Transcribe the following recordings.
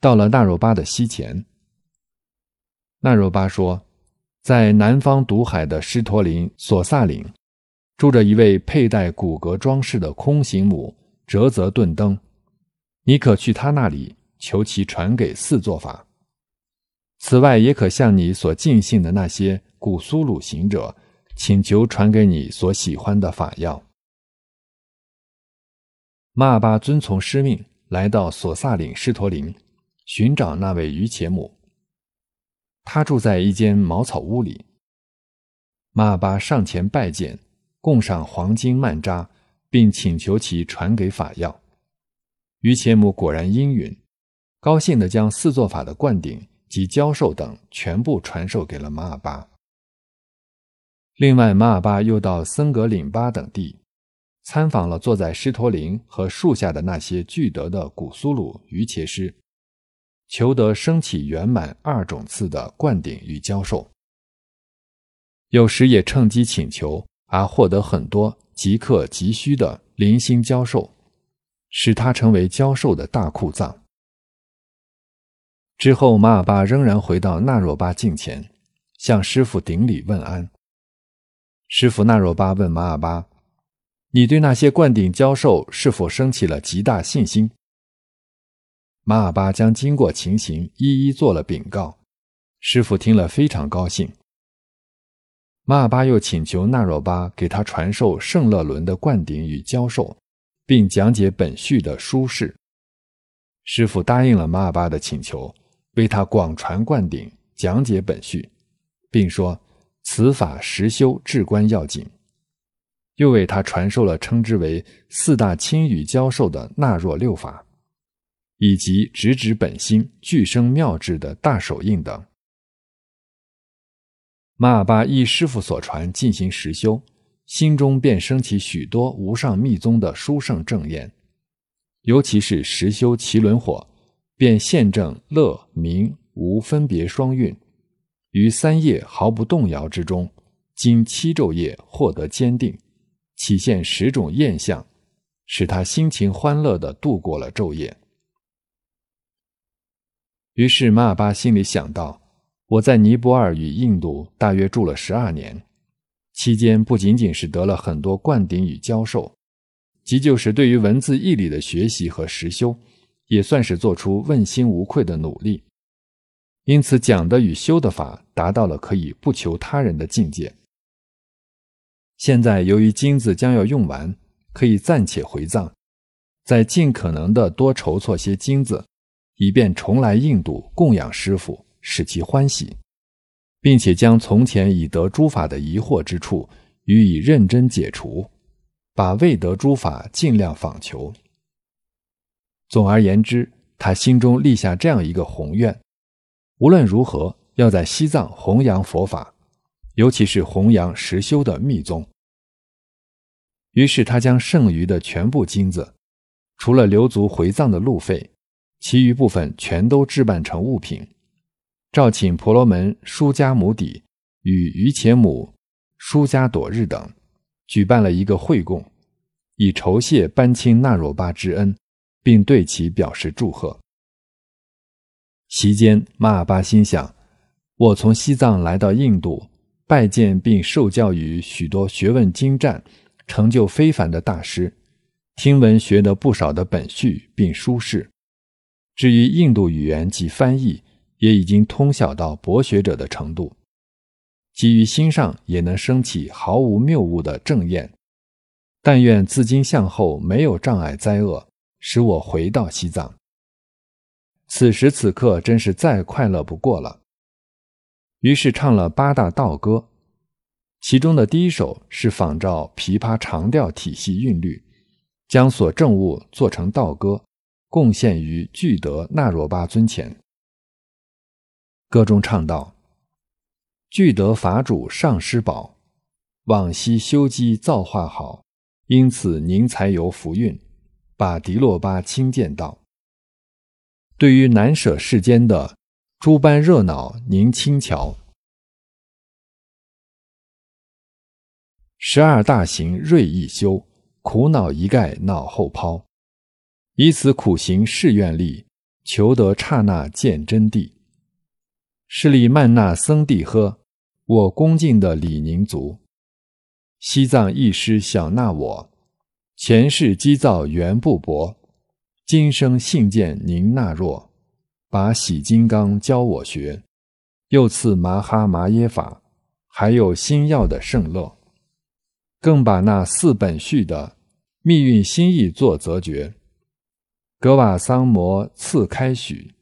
到了那若巴的西前。那若巴说，在南方毒海的狮驼岭索萨岭，住着一位佩戴骨骼装饰的空行母哲泽顿登，你可去他那里求其传给四座法。此外，也可向你所尽信的那些古苏鲁行者，请求传给你所喜欢的法要。马尔巴遵从师命，来到索萨岭狮驼林，寻找那位于且母。他住在一间茅草屋里。马尔巴上前拜见，供上黄金曼扎，并请求其传给法药。于且母果然应允，高兴地将四座法的灌顶。及教授等全部传授给了马尔巴。另外，马尔巴又到森格岭巴等地，参访了坐在狮驼林和树下的那些具德的古苏鲁于切师，求得升起圆满二种次的灌顶与教授。有时也趁机请求，而获得很多即刻急需的零星教授，使他成为教授的大库藏。之后，马尔巴仍然回到纳若巴镜前，向师傅顶礼问安。师傅纳若巴问马尔巴：“你对那些灌顶教授是否升起了极大信心？”马尔巴将经过情形一一做了禀告。师傅听了非常高兴。马尔巴又请求纳若巴给他传授圣乐伦的灌顶与教授，并讲解本序的书事。师傅答应了马尔巴的请求。为他广传灌顶，讲解本序，并说此法实修至关要紧。又为他传授了称之为四大清语教授的纳若六法，以及直指本心、具生妙智的大手印等。马尔巴依师傅所传进行实修，心中便升起许多无上密宗的殊胜正念，尤其是实修奇轮火。便现证乐明无分别双运，于三业毫不动摇之中，经七昼夜获得坚定，起现十种艳相，使他心情欢乐地度过了昼夜。于是马尔巴心里想到：我在尼泊尔与印度大约住了十二年，期间不仅仅是得了很多灌顶与教授，即就是对于文字义理的学习和实修。也算是做出问心无愧的努力，因此讲的与修的法达到了可以不求他人的境界。现在由于金子将要用完，可以暂且回藏，再尽可能的多筹措些金子，以便重来印度供养师傅，使其欢喜，并且将从前已得诸法的疑惑之处予以认真解除，把未得诸法尽量访求。总而言之，他心中立下这样一个宏愿：无论如何，要在西藏弘扬佛法，尤其是弘扬实修的密宗。于是，他将剩余的全部金子，除了留足回藏的路费，其余部分全都置办成物品，召请婆罗门舒迦母底与于且母舒迦朵日等，举办了一个会供，以酬谢班钦那若巴之恩。并对其表示祝贺。席间，马尔巴心想：我从西藏来到印度，拜见并受教于许多学问精湛、成就非凡的大师，听闻学得不少的本序并书释。至于印度语言及翻译，也已经通晓到博学者的程度。基于心上也能升起毫无谬误的正念。但愿自今向后没有障碍灾厄。使我回到西藏。此时此刻真是再快乐不过了。于是唱了八大道歌，其中的第一首是仿照琵琶长调体系韵律，将所证悟做成道歌，贡献于具德那若巴尊前。歌中唱道：“具德法主上师宝，往昔修积造化好，因此您才有福运。”把迪洛巴亲见道：“对于难舍世间的诸般热闹，您轻瞧。十二大行锐意修，苦恼一概脑后抛。以此苦行誓愿力，求得刹那见真谛。是利曼那僧弟呵，我恭敬的李宁族。西藏一师想纳我，前世积造缘不薄，今生信见您纳若，把喜金刚教我学，又赐麻哈麻耶法，还有新药的圣乐，更把那四本序的密运心意作则觉。格瓦桑摩赐开许。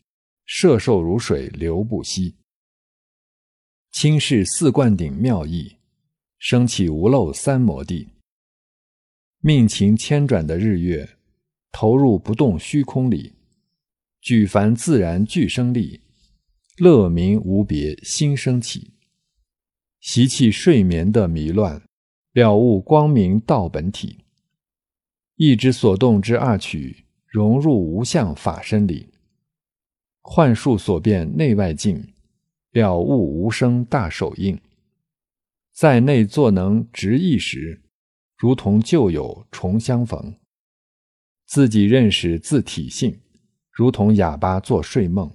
摄受如水流不息，轻视四灌顶妙意，升起无漏三摩地。命情千转的日月，投入不动虚空里，举凡自然具生力，乐明无别心升起，习气睡眠的迷乱，了悟光明道本体，意之所动之二曲，融入无相法身里。幻术所变内外境，了悟无生大手印。在内作能执意时，如同旧友重相逢。自己认识自体性，如同哑巴做睡梦，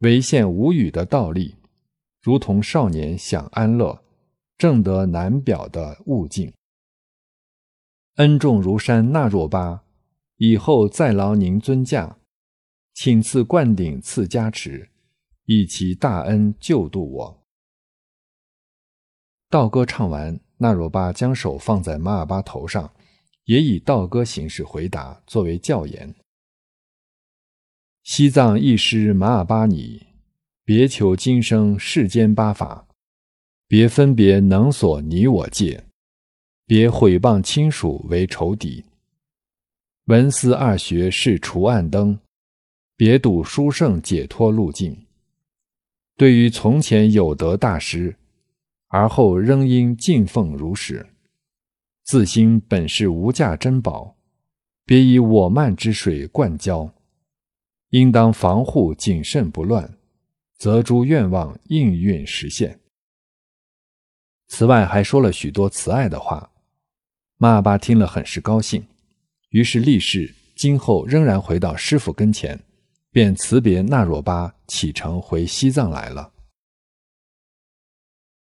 唯现无语的道力，如同少年享安乐，正得难表的悟境。恩重如山那若巴，以后再劳您尊驾。请赐灌顶，赐加持，以其大恩救度我。道歌唱完，那若巴将手放在马尔巴头上，也以道歌形式回答，作为教言。西藏一师马尔巴尼，别求今生世间八法，别分别能所你我界，别毁谤亲属为仇敌，文思二学是除暗灯。别堵殊胜解脱路径。对于从前有德大师，而后仍应敬奉如是。自心本是无价珍宝，别以我慢之水灌浇。应当防护谨慎不乱，则诸愿望应运实现。此外，还说了许多慈爱的话。马尔巴听了很是高兴，于是立誓今后仍然回到师傅跟前。便辞别那若巴，启程回西藏来了。